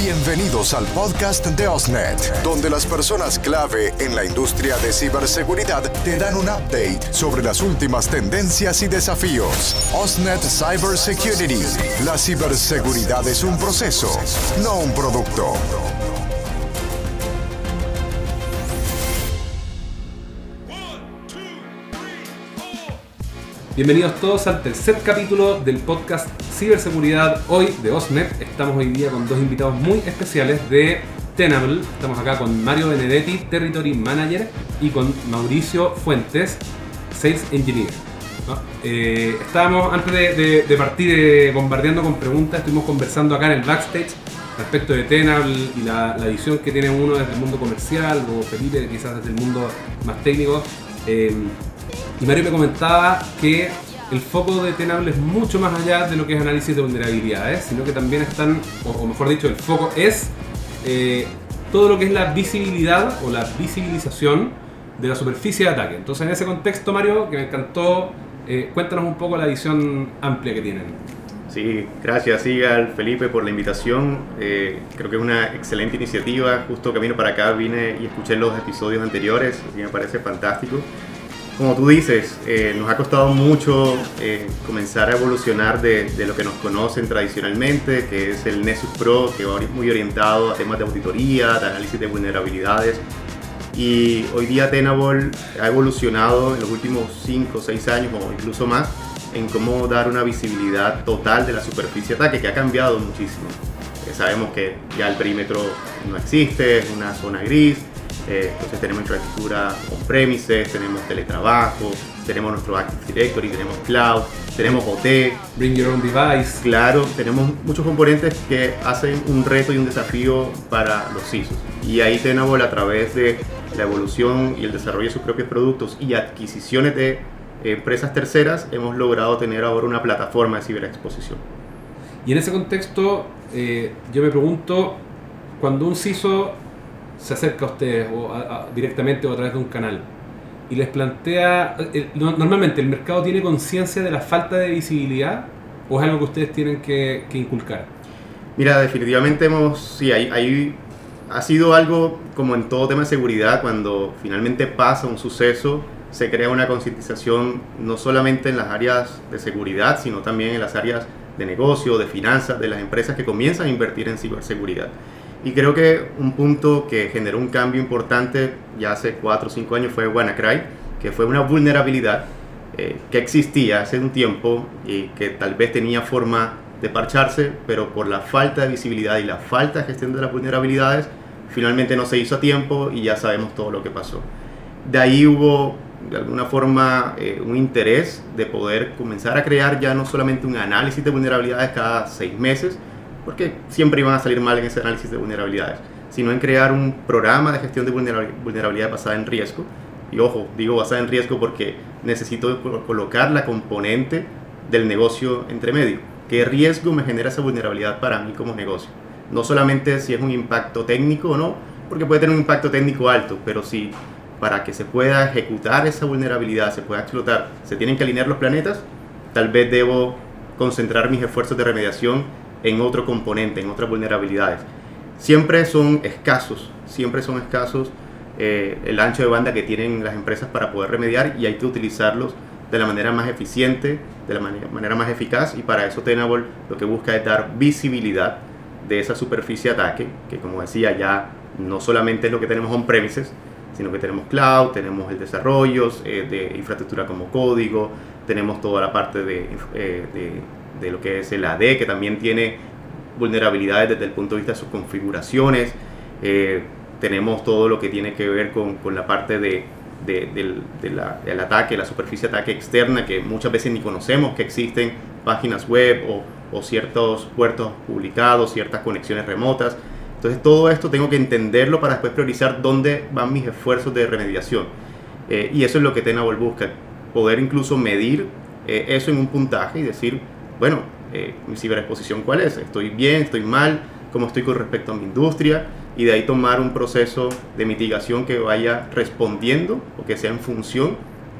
Bienvenidos al podcast de Osnet, donde las personas clave en la industria de ciberseguridad te dan un update sobre las últimas tendencias y desafíos. Osnet Cybersecurity. La ciberseguridad es un proceso, no un producto. Bienvenidos todos al tercer capítulo del podcast Ciberseguridad hoy de Osnet. Estamos hoy día con dos invitados muy especiales de Tenable. Estamos acá con Mario Benedetti, Territory Manager, y con Mauricio Fuentes, Sales Engineer. ¿no? Eh, estábamos, antes de, de- de partir eh, bombardeando con preguntas, estuvimos conversando acá en el backstage respecto de Tenable y la, la visión que tiene uno desde el mundo comercial, o Felipe quizás desde el mundo más técnico. Eh, y Mario me comentaba que el foco de Tenable es mucho más allá de lo que es análisis de vulnerabilidades, sino que también están, o, mejor dicho, el foco es eh, todo lo que es la visibilidad o la visibilización de la superficie de ataque. Entonces, en ese contexto, Mario, que me encantó, eh, cuéntanos un poco la visión amplia que tienen. Sí, gracias Igal, Felipe por la invitación. Eh, creo que es una excelente iniciativa. Justo camino para acá vine y escuché los episodios anteriores y me parece fantástico. Como tú dices, eh, nos ha costado mucho eh, comenzar a evolucionar de, de lo que nos conocen tradicionalmente, que es el Nessus Pro, que va muy orientado a temas de auditoría, de análisis de vulnerabilidades. Y hoy día Tenable ha evolucionado en los últimos 5 o 6 años o incluso más en cómo dar una visibilidad total de la superficie de ataque, que ha cambiado muchísimo. Eh, sabemos que ya el perímetro no existe, es una zona gris, eh, entonces tenemos infraestructura on-premises, tenemos teletrabajo, tenemos nuestro Active Directory, tenemos cloud, tenemos OT, Bring your own device. Claro, tenemos muchos componentes que hacen un reto y un desafío para los CISOs. Y ahí Tenable a través de la evolución y el desarrollo de sus propios productos y adquisiciones de empresas terceras, hemos logrado tener ahora una plataforma de ciberexposición. Y en ese contexto, eh, yo me pregunto, cuando un CISO se acerca a ustedes o directamente o a través de un canal y les plantea, eh, no- normalmente el mercado tiene conciencia de la falta de visibilidad o es algo que ustedes tienen que, que inculcar. Mira, definitivamente hemos, sí, hay- ha sido algo como en todo tema de seguridad, cuando finalmente pasa un suceso, se crea una concientización no solamente en las áreas de seguridad, sino también en las áreas de negocio, de finanzas, de las empresas que comienzan a invertir en ciberseguridad. Y creo que un punto que generó un cambio importante ya hace 4 o 5 años fue WannaCry, que fue una vulnerabilidad eh, que existía hace un tiempo y que tal vez tenía forma de parcharse, pero por la falta de visibilidad y la falta de gestión de las vulnerabilidades, finalmente no se hizo a tiempo y ya sabemos todo lo que pasó. De ahí hubo de alguna forma eh, un interés de poder comenzar a crear ya no solamente un análisis de vulnerabilidades cada seis meses, porque siempre iban a salir mal en ese análisis de vulnerabilidades, sino en crear un programa de gestión de vulnerabil- vulnerabilidad basada en riesgo. Y ojo, digo basada en riesgo porque necesito colo- colocar la componente del negocio entre medio. ¿Qué riesgo me genera esa vulnerabilidad para mí como negocio? No solamente si es un impacto técnico o no, porque puede tener un impacto técnico alto, pero si para que se pueda ejecutar esa vulnerabilidad, se pueda explotar, se tienen que alinear los planetas, tal vez debo concentrar mis esfuerzos de remediación en otro componente, en otras vulnerabilidades. Siempre son escasos, siempre son escasos eh, el ancho de banda que tienen las empresas para poder remediar y hay que utilizarlos de la manera más eficiente, de la manera, más eficaz y para eso Tenable lo que busca es dar visibilidad de esa superficie de ataque, que como decía ya no solamente es lo que tenemos on-premises, sino que tenemos cloud, tenemos el desarrollo eh, de infraestructura como código, tenemos toda la parte de, eh, de, de lo que es el AD, que también tiene vulnerabilidades desde el punto de vista de sus configuraciones, eh, tenemos todo lo que tiene que ver con, con la parte de, de- del, de la- del ataque, la superficie de ataque externa, que muchas veces ni conocemos que existen páginas web o, o ciertos puertos publicados, ciertas conexiones remotas. Entonces todo esto tengo que entenderlo para después priorizar dónde van mis esfuerzos de remediación. Eh, y eso es lo que Tenable busca, poder incluso medir eh, eso en un puntaje y decir, bueno, eh, mi ciberexposición cuál es, estoy bien, estoy mal, cómo estoy con respecto a mi industria, y de ahí tomar un proceso de mitigación que vaya respondiendo o que sea en función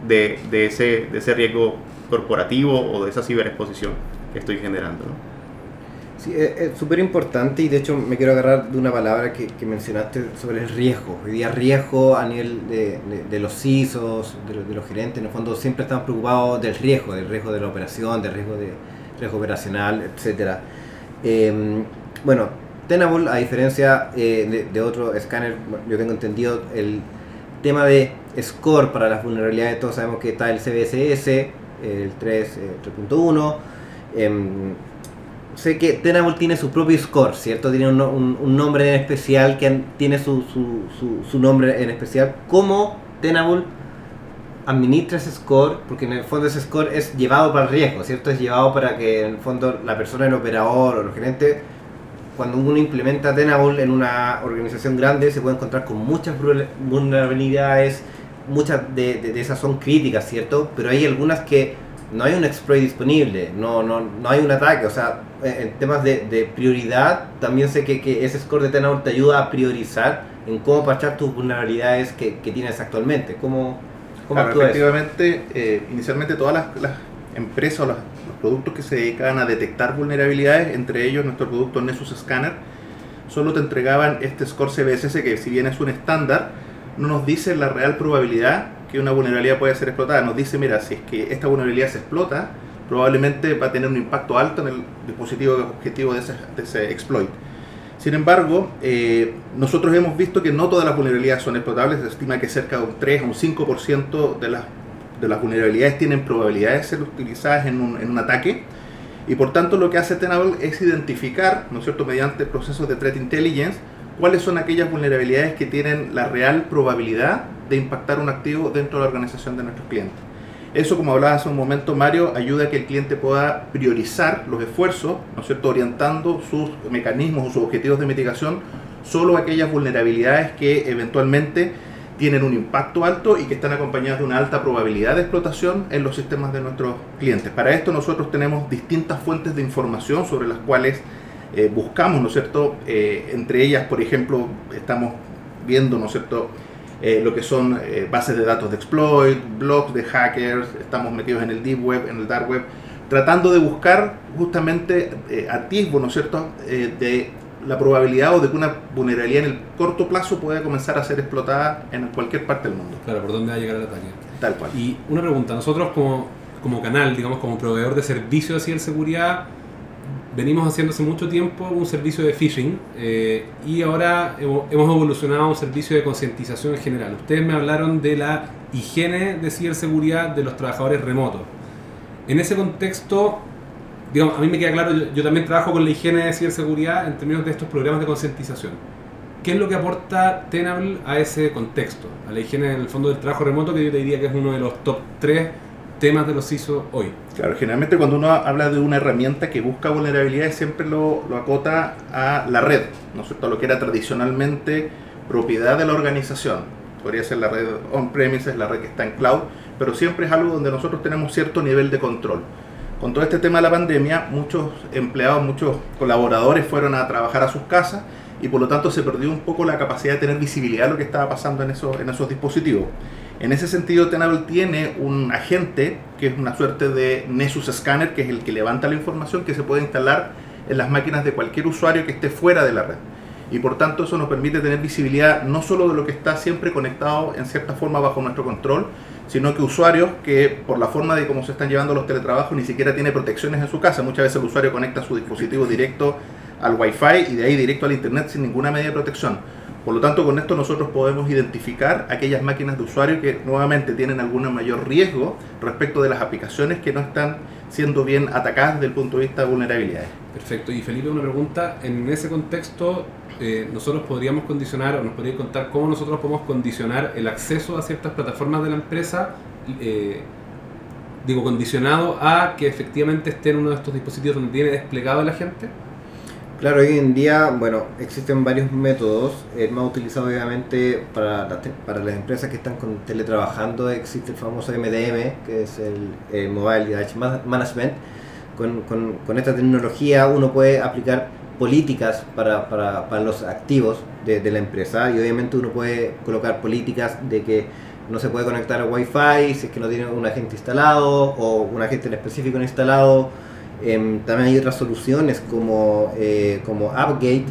de, de ese, de ese riesgo corporativo o de esa ciberexposición que estoy generando. ¿no? Sí, es súper importante y de hecho me quiero agarrar de una palabra que, mencionaste sobre el riesgo. Hoy día riesgo a nivel de, los CISOs, de, los gerentes, en el fondo siempre estamos preocupados del riesgo, del riesgo de la operación, del riesgo, de, riesgo operacional, etc. Em, bueno, Tenable, a diferencia eh, de, otro escáner, yo tengo entendido el tema de score para las vulnerabilidades, todos sabemos que está el CBSS, el 3.1 sé que Tenable tiene su propio score, ¿cierto? Tiene un, nombre en especial que tiene su, su, nombre en especial. ¿Cómo Tenable administra ese score? Porque en el fondo ese score es llevado para el riesgo, ¿cierto? Es llevado para que en el fondo la persona, el operador o el gerente, cuando uno implementa Tenable en una organización grande, se puede encontrar con muchas vulnerabilidades, muchas de, de esas son críticas, ¿cierto? Pero hay algunas que no hay un exploit disponible, no, no, no hay un ataque, o sea, en temas de, de prioridad, también sé que, que, ese score de Tenable te ayuda a priorizar en cómo parchar tus vulnerabilidades que, que tienes actualmente. ¿Cómo, cómo efectivamente, eh, inicialmente todas las, las empresas o los productos que se dedicaban a detectar vulnerabilidades, entre ellos nuestro producto Nessus Scanner, solo te entregaban este score CBSS que si bien es un estándar, no nos dice la real probabilidad que una vulnerabilidad puede ser explotada. Nos dice, mira, si es que esta vulnerabilidad se explota, probablemente va a tener un impacto alto en el dispositivo objetivo de ese, exploit. Sin embargo, eh, nosotros hemos visto que no todas las vulnerabilidades son explotables, se estima que cerca de un 3 a un 5% de las, de las vulnerabilidades tienen probabilidad de ser utilizadas en un, en un ataque. Y por tanto lo que hace Tenable es identificar, ¿no es cierto?, mediante procesos de threat intelligence, cuáles son aquellas vulnerabilidades que tienen la real probabilidad de impactar un activo dentro de la organización de nuestros clientes. Eso, como hablaba hace un momento Mario, ayuda a que el cliente pueda priorizar los esfuerzos, ¿no es cierto?, orientando sus mecanismos o sus objetivos de mitigación solo a aquellas vulnerabilidades que eventualmente tienen un impacto alto y que están acompañadas de una alta probabilidad de explotación en los sistemas de nuestros clientes. Para esto nosotros tenemos distintas fuentes de información sobre las cuales eh, buscamos, ¿no es cierto? Eh, entre ellas, por ejemplo, estamos viendo, ¿no es cierto?, eh, lo que son bases de datos de exploit, blogs de hackers, estamos metidos en el deep web, en el dark web, tratando de buscar justamente atisbo, ¿no es cierto?, de la probabilidad o de que una vulnerabilidad en el corto plazo pueda comenzar a ser explotada en cualquier parte del mundo. Claro, por dónde va a llegar el ataque. Tal cual. Y una pregunta, nosotros como, como canal, digamos, como proveedor de servicio de ciberseguridad, venimos haciendo hace mucho tiempo un servicio de phishing eh, y ahora hemos evolucionado a un servicio de concientización en general. Ustedes me hablaron de la higiene de ciberseguridad de los trabajadores remotos. En ese contexto, digamos, a mí me queda claro, yo, también trabajo con la higiene de ciberseguridad en términos de estos programas de concientización. ¿Qué es lo que aporta Tenable a ese contexto? A la higiene en el fondo del trabajo remoto, que yo te diría que es uno de los top 3 temas de los ISO hoy. Claro, generalmente cuando uno habla de una herramienta que busca vulnerabilidades siempre lo, lo acota a la red, ¿no es cierto? A lo que era tradicionalmente propiedad de la organización. Podría ser la red on-premises, la red que está en cloud, pero siempre es algo donde nosotros tenemos cierto nivel de control. Con todo este tema de la pandemia, muchos empleados, muchos colaboradores fueron a trabajar a sus casas y por lo tanto se perdió un poco la capacidad de tener visibilidad de lo que estaba pasando en esos, en esos dispositivos. En ese sentido, Tenable tiene un agente que es una suerte de Nessus Scanner, que es el que levanta la información que se puede instalar en las máquinas de cualquier usuario que esté fuera de la red. Y por tanto eso nos permite tener visibilidad no solo de lo que está siempre conectado en cierta forma bajo nuestro control, sino que usuarios que por la forma de cómo se están llevando los teletrabajos ni siquiera tiene protecciones en su casa. Muchas veces el usuario conecta su dispositivo directo al Wi-Fi y de ahí directo al Internet sin ninguna medida de protección. Por lo tanto, con esto nosotros podemos identificar aquellas máquinas de usuario que nuevamente tienen algún mayor riesgo respecto de las aplicaciones que no están siendo bien atacadas desde el punto de vista de vulnerabilidades. Perfecto. Y Felipe, una pregunta. En ese contexto, eh, nosotros podríamos condicionar, o nos podría contar cómo nosotros podemos condicionar el acceso a ciertas plataformas de la empresa, eh, digo, condicionado a que efectivamente esté en uno de estos dispositivos donde tiene desplegado la gente. Claro, hoy en día, bueno, existen varios métodos. El más utilizado obviamente para, las empresas que están con teletrabajando existe el famoso MDM, que es el, Mobile Device Management. Con, con, esta tecnología uno puede aplicar políticas para los activos de, de, la empresa y obviamente uno puede colocar políticas de que no se puede conectar a Wi-Fi si es que no tiene un agente instalado o un agente en específico instalado Em, también hay otras soluciones como, eh, como AppGate,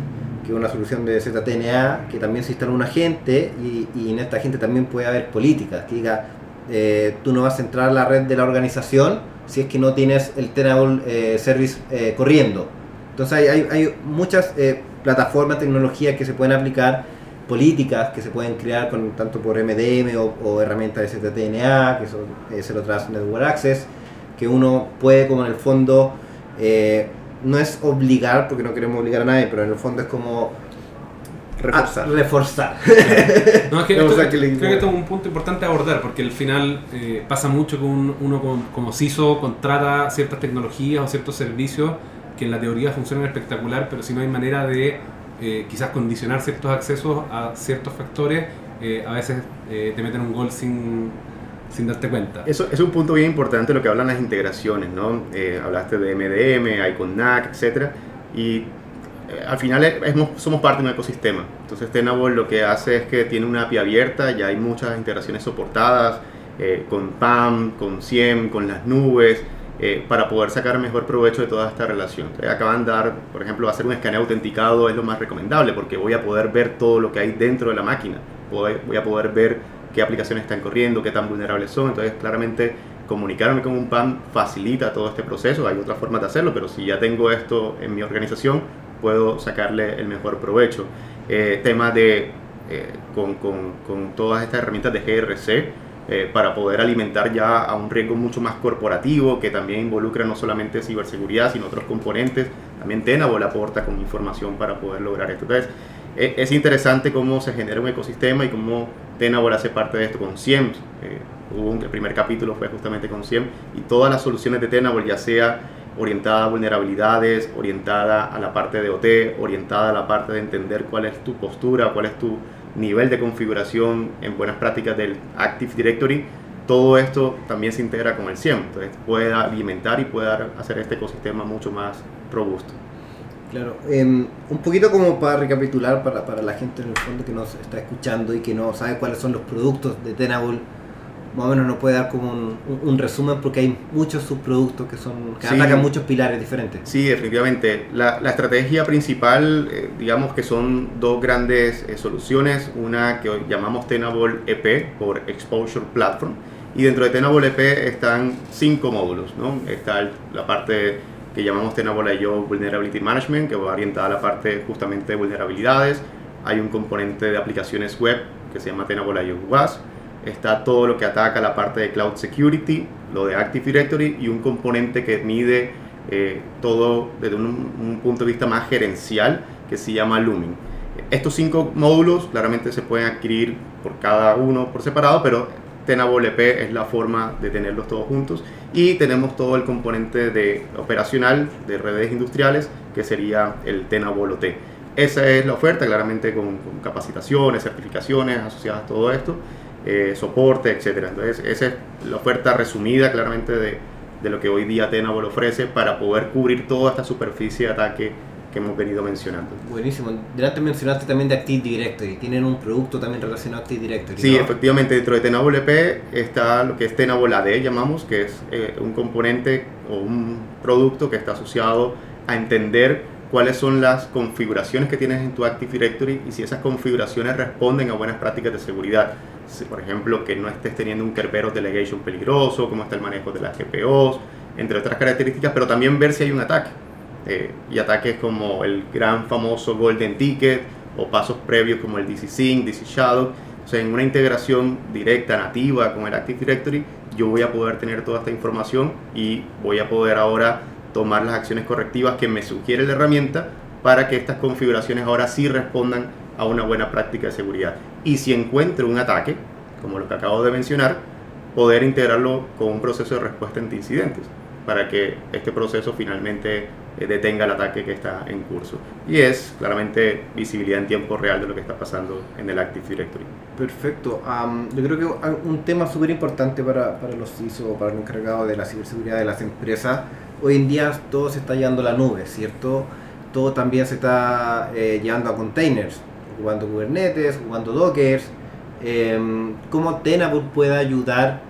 que es una solución de ZTNA, que también se instala un agente y, en esta agente también puede haber políticas, que diga, eh, tú no vas a entrar a la red de la organización si es que no tienes el Tenable eh, Service eh, corriendo. Entonces hay, hay, hay muchas eh, plataformas, tecnologías que se pueden aplicar, políticas que se pueden crear con, tanto por MDM o, herramientas de ZTNA, que son eh, Zero Trust Network Access, que uno puede como en el fondo, eh, no es obligar, porque no queremos obligar a nadie, pero en el fondo es como Reforzar. ah, reforzar. No, es que esto- sea, que le- creo que esto es un punto importante a abordar, porque al final eh, pasa mucho que un- uno con- como CISO contrata ciertas tecnologías o ciertos servicios que en la teoría funcionan espectacular, pero si no hay manera de eh, quizás condicionar ciertos accesos a ciertos factores, eh, a veces eh, te meten un gol sin, sin darte cuenta. Eso es un punto bien importante lo que hablan las integraciones, ¿no? Eh, hablaste de MDM, Icon NAC, etc. Y eh, al final somos parte de un ecosistema. Entonces Tenable lo que hace es que tiene una API abierta, ya hay muchas integraciones soportadas eh, con PAM, con SIEM, con las nubes, eh, para poder sacar mejor provecho de toda esta relación. Entonces, acaban de dar, por ejemplo, hacer un escaneo autenticado es lo más recomendable porque voy a poder ver todo lo que hay dentro de la máquina. Voy a poder ver qué aplicaciones están corriendo, qué tan vulnerables son. Entonces, claramente, comunicarme con un PAM facilita todo este proceso. Hay otras formas de hacerlo, pero si ya tengo esto en mi organización, puedo sacarle el mejor provecho. Eh, de, eh, con, con, con todas estas herramientas de GRC, eh, para poder alimentar ya a un riesgo mucho más corporativo, que también involucra no solamente ciberseguridad, sino otros componentes. También Tenable aporta con información para poder lograr esto. Entonces, e- es interesante cómo se genera un ecosistema y cómo Tenable hace parte de esto con SIEM. Eh, hubo un, el primer capítulo fue justamente con SIEM y todas las soluciones de Tenable, ya sea orientada a vulnerabilidades, orientada a la parte de OT, orientada a la parte de entender cuál es tu postura, cuál es tu nivel de configuración en buenas prácticas del Active Directory, todo esto también se integra con el SIEM. Entonces puede alimentar y puede hacer este ecosistema mucho más robusto. Claro, em, un poquito como para recapitular para, para la gente en el fondo que nos está escuchando y que no sabe cuáles son los productos de Tenable, más o menos nos puede dar como un, un- un resumen porque hay muchos subproductos que son que Sí. atacan muchos pilares diferentes. Sí, definitivamente. La, la estrategia principal, eh, digamos que son dos grandes eh, soluciones. Una que hoy llamamos Tenable EP por Exposure Platform. Y dentro de Tenable EP están cinco módulos. ¿no? Está la parte que llamamos Tenable IO Vulnerability Management, que va orientada a la parte justamente de vulnerabilidades. Hay un componente de aplicaciones web que se llama Tenable IO WAS. Está todo lo que ataca la parte de Cloud Security, lo de Active Directory y un componente que mide eh, todo desde un, un punto de vista más gerencial que se llama Lumin. Estos cinco módulos claramente se pueden adquirir por cada uno por separado, pero Tenable EP es la forma de tenerlos todos juntos y tenemos todo el componente de operacional de redes industriales que sería el Tenable OT. Esa es la oferta, claramente con, con capacitaciones, certificaciones asociadas a todo esto, eh, soporte, etc. Entonces, esa es la oferta resumida claramente de, de lo que hoy día Tenable ofrece para poder cubrir toda esta superficie de ataque que hemos venido mencionando. Buenísimo. Delante mencionaste también de Active Directory. Tienen un producto también relacionado a Active Directory. Sí, ¿no? efectivamente, dentro de Tenable EP está lo que es Tenable AD, llamamos, que es eh, un componente o un producto que está asociado a entender cuáles son las configuraciones que tienes en tu Active Directory y si esas configuraciones responden a buenas prácticas de seguridad. Si, por ejemplo, que no estés teniendo un Kerberos Delegation peligroso, cómo está el manejo de las GPOs, entre otras características, pero también ver si hay un ataque. Eh, y ataques como el gran famoso Golden Ticket o pasos previos como el DC Sync, DC Shadow. O sea, en una integración directa, nativa con el Active Directory, yo voy a poder tener toda esta información y voy a poder ahora tomar las acciones correctivas que me sugiere la herramienta para que estas configuraciones ahora sí respondan a una buena práctica de seguridad. Y si encuentro un ataque, como lo que acabo de mencionar, poder integrarlo con un proceso de respuesta ante incidentes para que este proceso finalmente detenga el ataque que está en curso. Y es claramente visibilidad en tiempo real de lo que está pasando en el Active Directory. Perfecto. Yo creo que un tema súper importante para, para los CISO o para los encargados de la ciberseguridad de las empresas, hoy en día todo se está llevando a la nube, ¿cierto? Todo también se está eh, llevando a containers, ocupando Kubernetes, ocupando Dockers. Em, ¿Cómo Tenable puede ayudar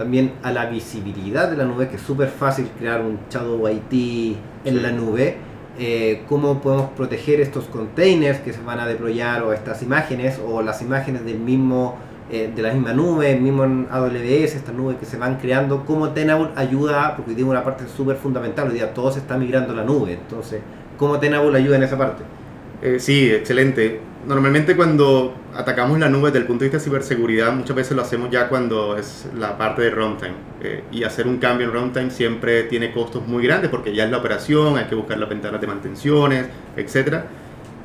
también a la visibilidad de la nube, que es súper fácil crear un Shadow IT en la nube. Eh, cómo podemos proteger estos containers que se van a deployar o estas imágenes o las imágenes del mismo eh, de la misma nube, mismo en AWS, estas nubes que se van creando, cómo Tenable ayuda, porque tiene una parte súper fundamental, hoy día todo se está migrando a la nube, entonces, ¿cómo Tenable ayuda en esa parte? Eh, sí, excelente. Normalmente cuando atacamos la nube desde el punto de vista de ciberseguridad, muchas veces lo hacemos ya cuando es la parte de runtime. Eh, y hacer un cambio en runtime siempre tiene costos muy grandes porque ya es la operación, hay que buscar las ventanas de mantenciones, etc.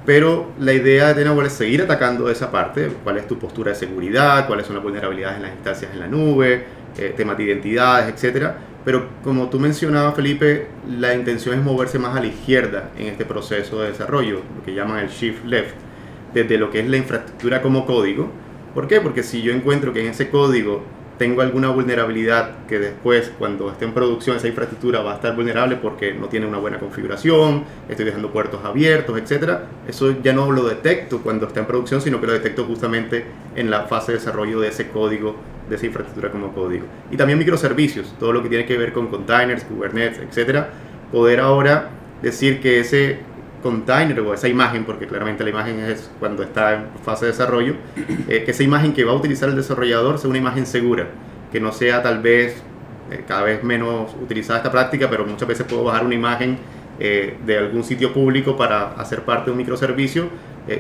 Pero la idea de Tenable es seguir atacando esa parte, cuál es tu postura de seguridad, cuáles son las vulnerabilidades en las instancias en la nube, eh, temas de identidades, etc. Pero como tú mencionabas, Felipe, la intención es moverse más a la izquierda en este proceso de desarrollo, lo que llaman el shift left, desde lo que es la infraestructura como código. ¿Por qué? Porque si yo encuentro que en ese código tengo alguna vulnerabilidad que después, cuando esté en producción, esa infraestructura va a estar vulnerable porque no tiene una buena configuración, estoy dejando puertos abiertos, etc. Eso ya no lo detecto cuando está en producción, sino que lo detecto justamente en la fase de desarrollo de ese código de esa infraestructura como código. Y también microservicios, todo lo que tiene que ver con containers, Kubernetes, etcétera. Poder ahora decir que ese container o esa imagen, porque claramente la imagen es cuando está en fase de desarrollo, eh, que esa imagen que va a utilizar el desarrollador sea una imagen segura, que no sea tal vez eh, cada vez menos utilizada esta práctica, pero muchas veces puedo bajar una imagen eh, de algún sitio público para hacer parte de un microservicio,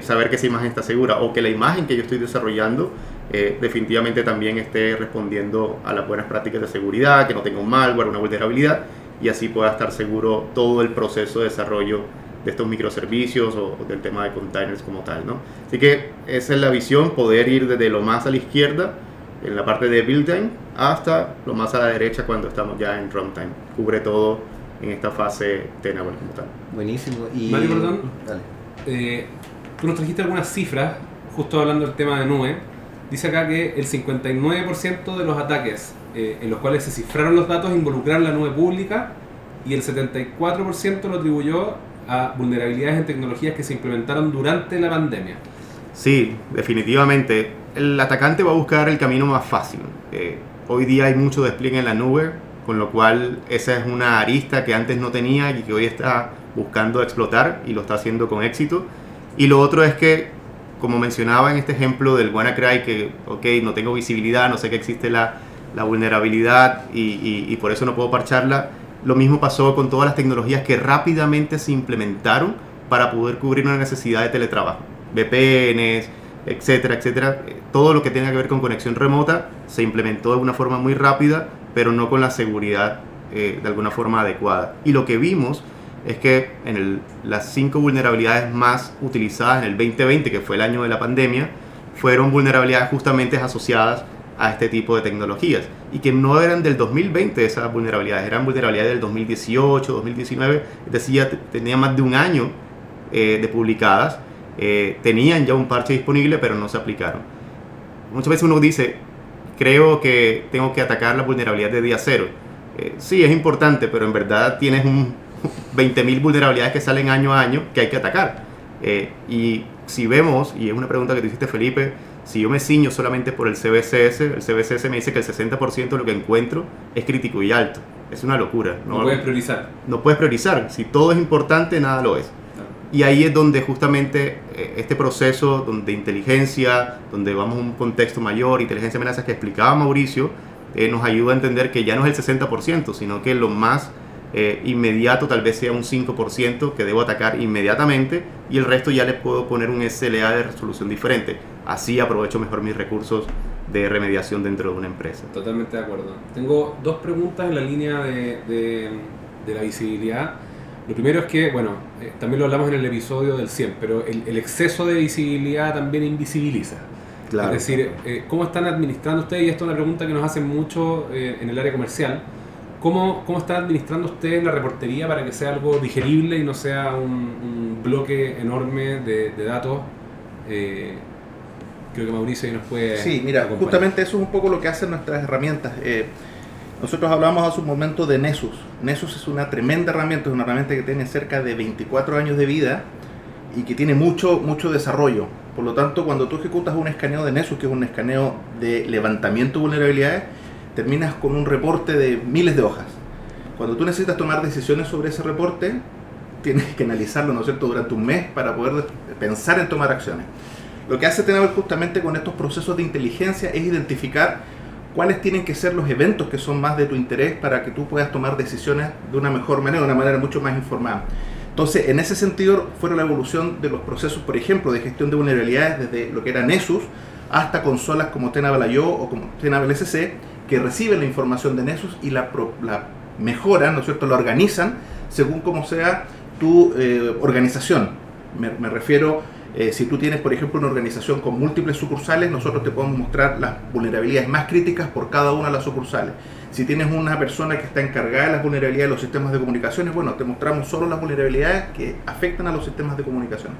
saber que esa imagen está segura o que la imagen que yo estoy desarrollando definitivamente también esté respondiendo a las buenas prácticas de seguridad, que no tenga un malware, una vulnerabilidad, y así pueda estar seguro todo el proceso de desarrollo de estos microservicios o, del tema de containers como tal. ¿no? Así que esa es la visión, poder ir desde lo más a la izquierda, en la parte de build time, hasta lo más a la derecha cuando estamos ya en runtime. Cubre todo en esta fase Tenable como tal. Buenísimo. Y... Mario, perdón. Eh, tú nos trajiste algunas cifras, justo hablando del tema de nube dice acá que el 59% de los ataques eh, en los cuales se cifraron los datos involucraron la nube pública y el 74% lo atribuyó a vulnerabilidades en tecnologías que se implementaron durante la pandemia. Sí, definitivamente. El atacante va a buscar el camino más fácil. Eh, hoy día hay mucho despliegue en la nube, con lo cual esa es una arista que antes no tenía y que hoy está buscando explotar y lo está haciendo con éxito. Y lo otro es que como mencionaba en este ejemplo del WannaCry, que, ok, no tengo visibilidad, no sé que existe la, la vulnerabilidad y, y, por eso no puedo parcharla, lo mismo pasó con todas las tecnologías que rápidamente se implementaron para poder cubrir una necesidad de teletrabajo. VPNs, etcétera, etcétera. Todo lo que tenga que ver con conexión remota se implementó de una forma muy rápida, pero no con la seguridad eh, de alguna forma adecuada. Y lo que vimos es que en las cinco vulnerabilidades más utilizadas en el 2020, que fue el año de la pandemia, fueron vulnerabilidades justamente asociadas a este tipo de tecnologías y que no eran del 2020 esas vulnerabilidades, eran vulnerabilidades del 2018, 2019, es decir, ya tenían más de un año eh, de publicadas, eh, tenían ya un parche disponible pero no se aplicaron. Muchas veces uno dice, creo que tengo que atacar la vulnerabilidad de día cero. Eh, sí, es importante, pero en verdad tienes un, 20.000 vulnerabilidades que salen año a año que hay que atacar. Eh, y si vemos, y es una pregunta que tú hiciste Felipe, si yo me ciño solamente por el CBCS, el CBCS me dice que el 60% de lo que encuentro es crítico y alto. Es una locura. No, puedes priorizar. No puedes priorizar. Si todo es importante, nada lo es. Y ahí es donde justamente eh, este proceso donde inteligencia, donde vamos a un contexto mayor, inteligencia amenazas que explicaba Mauricio, eh, nos ayuda a entender que ya no es el 60%, sino que lo más eh, inmediato tal vez sea un 5% que debo atacar inmediatamente y el resto ya le puedo poner un SLA de resolución diferente. Así aprovecho mejor mis recursos de remediación dentro de una empresa. Totalmente de acuerdo. Tengo dos preguntas en la línea de, de, la visibilidad. Lo primero es que, bueno, eh, también lo hablamos en el episodio del 100, pero el, exceso de visibilidad también invisibiliza. Claro. Es decir, eh, ¿cómo están administrando ustedes? Y esto es una pregunta que nos hacen mucho en el área comercial ¿Cómo, ¿Cómo están administrando ustedes la reportería para que sea algo digerible y no sea un, bloque enorme de, datos? Creo que Mauricio ahí nos puede. Sí, mira, justamente eso es un poco lo que hacen nuestras herramientas. Eh, nosotros hablamos hace un momento de Nessus. Nessus es una tremenda herramienta, es una herramienta que tiene cerca de 24 años de vida y que tiene mucho, mucho desarrollo. Por lo tanto, cuando tú ejecutas un escaneo de Nessus, que es un escaneo de levantamiento de vulnerabilidades, terminas con un reporte de miles de hojas. Cuando tú necesitas tomar decisiones sobre ese reporte, tienes que analizarlo, ¿no es cierto?, durante un mes para poder pensar en tomar acciones. Lo que hace Tenable justamente con estos procesos de inteligencia es identificar cuáles tienen que ser los eventos que son más de tu interés para que tú puedas tomar decisiones de una mejor manera, de una manera mucho más informada. Entonces, en ese sentido, fue la evolución de los procesos, por ejemplo, de gestión de vulnerabilidades desde lo que era Nessus hasta consolas como Tenable IO o como Tenable SC, que reciben la información de Nessus y la, la mejoran, ¿no es cierto?, la organizan según como sea tu eh, organización. Me, me refiero eh, si tú tienes, por ejemplo, una organización con múltiples sucursales, nosotros te podemos mostrar las vulnerabilidades más críticas por cada una de las sucursales. Si tienes una persona que está encargada de las vulnerabilidades de los sistemas de comunicaciones, bueno, te mostramos solo las vulnerabilidades que afectan a los sistemas de comunicación.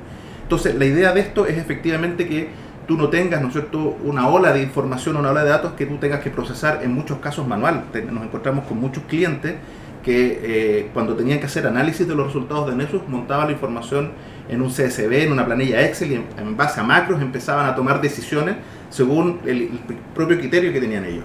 Entonces, la idea de esto es efectivamente que tú no tengas, ¿no cierto?, una ola de información, una ola de datos que tú tengas que procesar en muchos casos manual. Nos encontramos con muchos clientes que eh, cuando tenían que hacer análisis de los resultados de Nessus, montaban la información en un CSV, en una planilla Excel y en, base a macros empezaban a tomar decisiones según el, propio criterio que tenían ellos.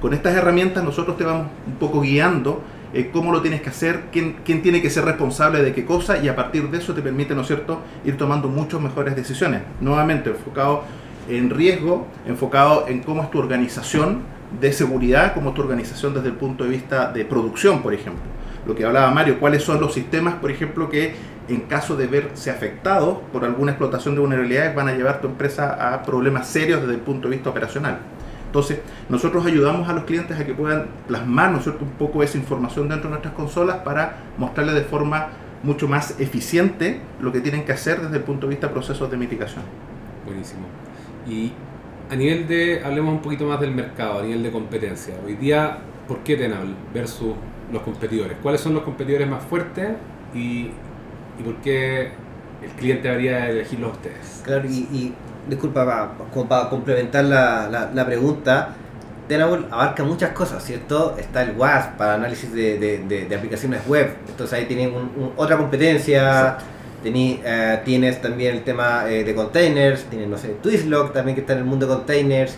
Con estas herramientas nosotros te vamos un poco guiando eh, cómo lo tienes que hacer, quién, quién, tiene que ser responsable de qué cosa y a partir de eso te permite, ¿no es cierto?, ir tomando muchas mejores decisiones. Nuevamente enfocado en riesgo, enfocado en cómo es tu organización de seguridad, cómo es tu organización desde el punto de vista de producción, por ejemplo. Lo que hablaba Mario, cuáles son los sistemas, por ejemplo, que en caso de verse afectados por alguna explotación de vulnerabilidades van a llevar tu empresa a problemas serios desde el punto de vista operacional. Entonces, nosotros ayudamos a los clientes a que puedan plasmar ¿no un poco esa información dentro de nuestras consolas para mostrarles de forma mucho más eficiente lo que tienen que hacer desde el punto de vista de procesos de mitigación. Buenísimo. Y a nivel de, hablemos un poquito más del mercado, a nivel de competencia. Hoy día, ¿por qué Tenable versus los competidores? ¿Cuáles son los competidores más fuertes y, y por qué el cliente debería elegirlos a ustedes? Claro, y, y disculpa, para, para complementar la, la, la, pregunta, Tenable abarca muchas cosas, ¿cierto? Está el WASP para análisis de, de, de, aplicaciones web, entonces ahí tienen un, otra competencia. Tení, eh, tienes también el tema eh, de containers, tienes, no sé, Twistlog también que está en el mundo de containers.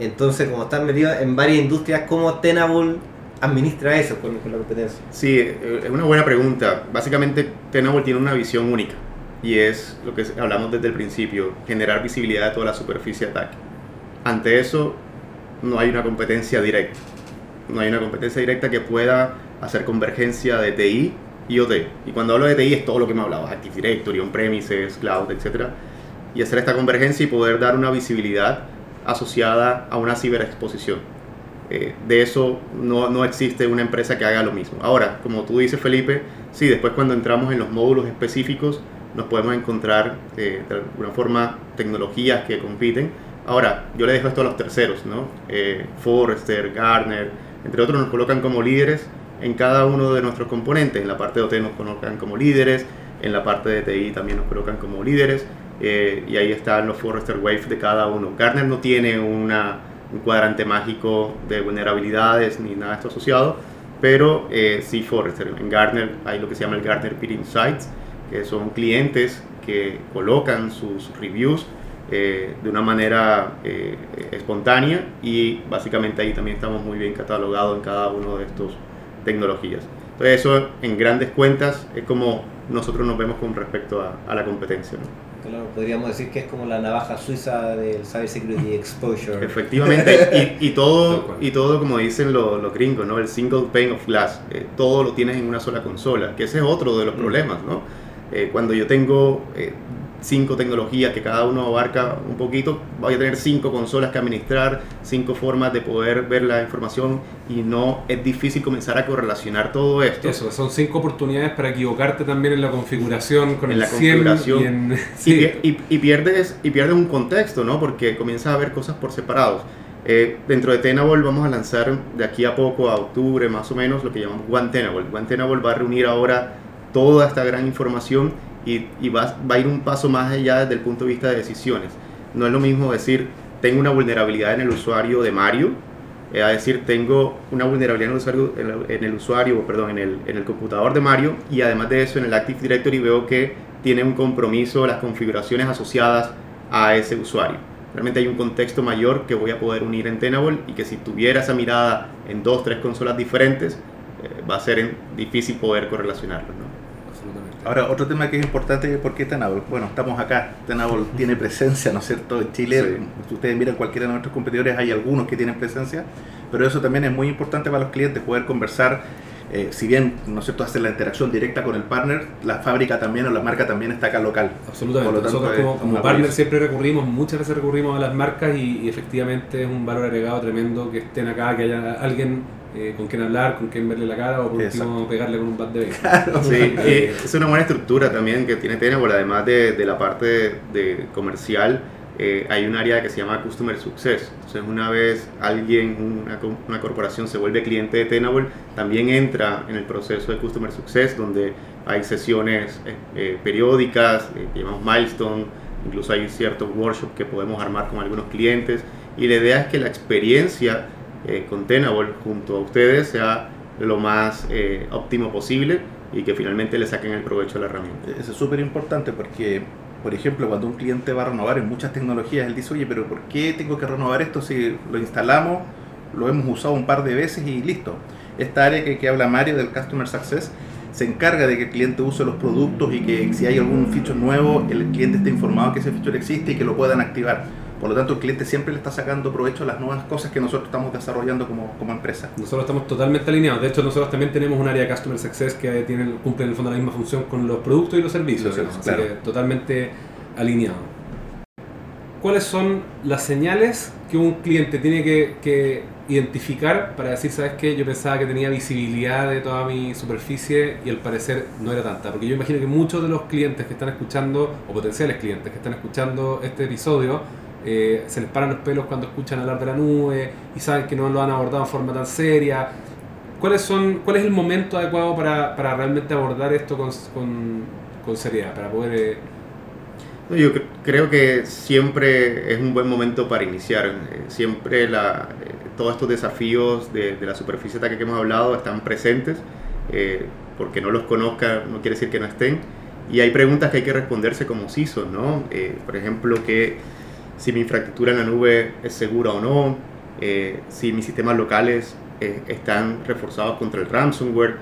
Entonces, como están metidos en varias industrias, ¿cómo Tenable administra eso con, la competencia? Sí, eh, es una buena pregunta. Básicamente, Tenable tiene una visión única y es lo que hablamos desde el principio, generar visibilidad de toda la superficie de ataque. Ante eso, no hay una competencia directa. No hay una competencia directa que pueda hacer convergencia de TI IoT. Y cuando hablo de TI es todo lo que me hablabas, Active Directory, on-premises, cloud, etc. Y hacer esta convergencia y poder dar una visibilidad asociada a una ciberexposición. Eh, de eso no, no, existe una empresa que haga lo mismo. Ahora, como tú dices Felipe, sí, después cuando entramos en los módulos específicos nos podemos encontrar eh, de alguna forma tecnologías que compiten. Ahora, yo le dejo esto a los terceros, ¿no? Eh, Forrester, Gartner, entre otros nos colocan como líderes en cada uno de nuestros componentes. En la parte de OT nos colocan como líderes, en la parte de TI también nos colocan como líderes, eh, y ahí están los Forrester Wave de cada uno. Gartner no tiene una, un cuadrante mágico de vulnerabilidades ni nada de esto asociado, pero eh, sí Forrester. En Gartner hay lo que se llama el Gartner Peer Insights, que son clientes que colocan sus reviews eh, de una manera espontánea y básicamente ahí también estamos muy bien catalogados en cada uno de estos tecnologías. Entonces eso en grandes cuentas es como nosotros nos vemos con respecto a, la competencia. Claro, podríamos decir que es como la navaja suiza del Cybersecurity Exposure. Efectivamente, y, y, todo, y todo como dicen los, los gringos, ¿no? el single pane of glass, eh, todo lo tienes en una sola consola, que ese es otro de los mm. problemas. ¿no? Eh, cuando yo tengo eh, cinco tecnologías que cada uno abarca un poquito, voy a tener cinco consolas que administrar, cinco formas de poder ver la información y no es difícil comenzar a correlacionar todo esto. Eso, son cinco oportunidades para equivocarte también en la configuración con en la configuración y, pierdes, y pierdes un contexto, ¿no? Porque comienzas a ver cosas por separados. Eh, dentro de Tenable vamos a lanzar de aquí a poco, a octubre más o menos, lo que llamamos One Tenable. One Tenable va a reunir ahora toda esta gran información y, va, va, a ir un paso más allá desde el punto de vista de decisiones. No es lo mismo decir, tengo una vulnerabilidad en el usuario de Mario, eh, a decir, tengo una vulnerabilidad en el usuario, en el, usuario perdón, en el, en el computador de Mario y además de eso en el Active Directory veo que tiene un compromiso las configuraciones asociadas a ese usuario. realmente hay un contexto mayor que voy a poder unir en Tenable y que si tuviera esa mirada en dos, tres consolas diferentes, eh, va a ser difícil poder correlacionarlo. ¿no? Ahora, otro tema que es importante, ¿por qué Tenable? Bueno, estamos acá, Tenable tiene presencia, ¿no es cierto?, en Chile. Si ustedes miran cualquiera de nuestros competidores, hay algunos que tienen presencia, pero eso también es muy importante para los clientes, poder conversar eh, si bien, ¿no es cierto?, hacer la interacción directa con el partner, la fábrica también o la marca también está acá local. Absolutamente. Nosotros como, como partner siempre recurrimos, muchas veces recurrimos a las marcas y, efectivamente es un valor agregado tremendo que estén acá, que haya alguien eh, con quien hablar, con quien verle la cara o por último pegarle con un bat de claro, Sí, es una buena estructura también que tiene Tenable, además de, de la parte de comercial eh, hay un área que se llama Customer Success. Entonces, una vez alguien, una, corporación se vuelve cliente de Tenable, también entra en el proceso de Customer Success, donde hay sesiones eh, eh, periódicas, que llamamos milestone, incluso hay ciertos workshops que podemos armar con algunos clientes. Y la idea es que la experiencia con Tenable junto a ustedes sea lo más óptimo posible y que finalmente le saquen el provecho a la herramienta. Eso es súper importante porque por ejemplo, cuando un cliente va a renovar en muchas tecnologías, él dice, oye, pero ¿por qué tengo que renovar esto si lo instalamos, lo hemos usado un par de veces y listo? Esta área que, que habla Mario del Customer Success se encarga de que el cliente use los productos y que si hay algún feature nuevo, el cliente esté informado que ese feature existe y que lo puedan activar. Por lo tanto, el cliente siempre le está sacando provecho a las nuevas cosas que nosotros estamos desarrollando como, como empresa. Nosotros estamos totalmente alineados. De hecho, nosotros también tenemos un área de Customer Success que tiene, cumple en el fondo la misma función con los productos y los servicios. así que totalmente alineado. ¿Cuáles son las señales que un cliente tiene que, que identificar para decir, sabes qué, yo pensaba que tenía visibilidad de toda mi superficie y al parecer no era tanta? Porque yo imagino que muchos de los clientes que están escuchando, o potenciales clientes que están escuchando este episodio, eh, se les paran los pelos cuando escuchan hablar de la nube y saben que no lo han abordado en forma tan seria. ¿Cuáles son, ¿Cuál es el momento adecuado para, para realmente abordar esto con, con, con seriedad? Para poder... Eh, yo creo que siempre es un buen momento para iniciar. Eh, siempre la, todos estos desafíos de, de, la superficie de ataque que hemos hablado están presentes. porque no los conozca no quiere decir que no estén. Y hay preguntas que hay que responderse como CISO, ¿no? por ejemplo, que si mi infraestructura en la nube es segura o no, eh, si mis sistemas locales eh, están reforzados contra el ransomware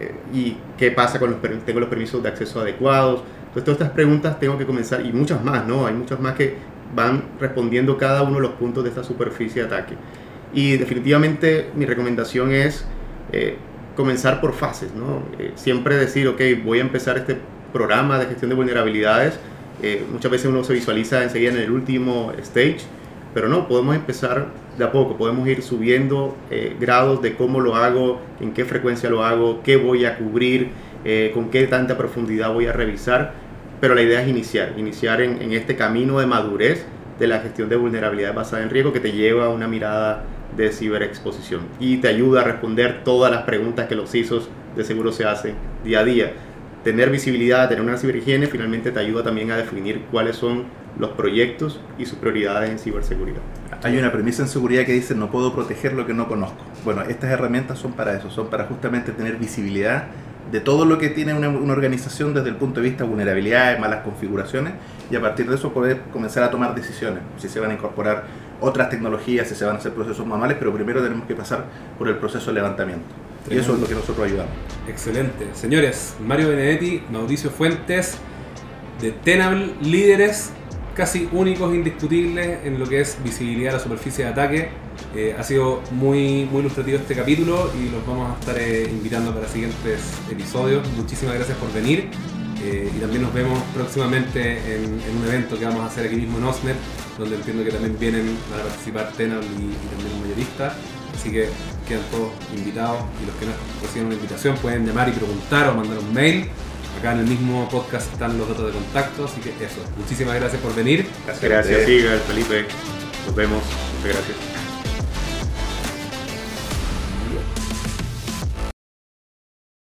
eh, y qué pasa con los tengo los permisos de acceso adecuados. Entonces todas estas preguntas tengo que comenzar y muchas más, ¿no? Hay muchas más que van respondiendo cada uno de los puntos de esta superficie de ataque. Y definitivamente mi recomendación es comenzar por fases, ¿no? siempre decir, ok, voy a empezar este programa de gestión de vulnerabilidades eh, muchas veces uno se visualiza enseguida en el último stage, pero no, podemos empezar de a poco, podemos ir subiendo eh, grados de cómo lo hago, en qué frecuencia lo hago, qué voy a cubrir, eh, con qué tanta profundidad voy a revisar, pero la idea es iniciar, iniciar en, este camino de madurez de la gestión de vulnerabilidades basada en riesgo que te lleva a una mirada de ciberexposición y te ayuda a responder todas las preguntas que los CISOs de seguro se hacen día a día tener visibilidad, tener una ciberhigiene, finalmente te ayuda también a definir cuáles son los proyectos y sus prioridades en ciberseguridad. Hay una premisa en seguridad que dice no puedo proteger lo que no conozco. Bueno, estas herramientas son para eso, son para justamente tener visibilidad de todo lo que tiene una, organización desde el punto de vista de vulnerabilidades, malas configuraciones, y a partir de eso poder comenzar a tomar decisiones, si se van a incorporar otras tecnologías, si se van a hacer procesos manuales, pero primero tenemos que pasar por el proceso de levantamiento. Y eso es lo que nosotros ayudamos. Excelente. Señores, Mario Benedetti, Mauricio Fuentes, de Tenable, líderes casi únicos, indiscutibles en lo que es visibilidad de la superficie de ataque. Eh, ha sido muy, muy ilustrativo este capítulo y los vamos a estar eh, invitando para siguientes episodios. Muchísimas gracias por venir eh, y también nos vemos próximamente en, un evento que vamos a hacer aquí mismo en Osnet, donde entiendo que también vienen a participar Tenable y, y también un mayorista. Así que quedan todos invitados y los que no reciben una invitación pueden llamar y preguntar o mandar un mail. Acá en el mismo podcast están los datos de contacto, así que eso. Muchísimas gracias por venir. Gracias, gracias Felipe. Nos vemos. Muchas gracias.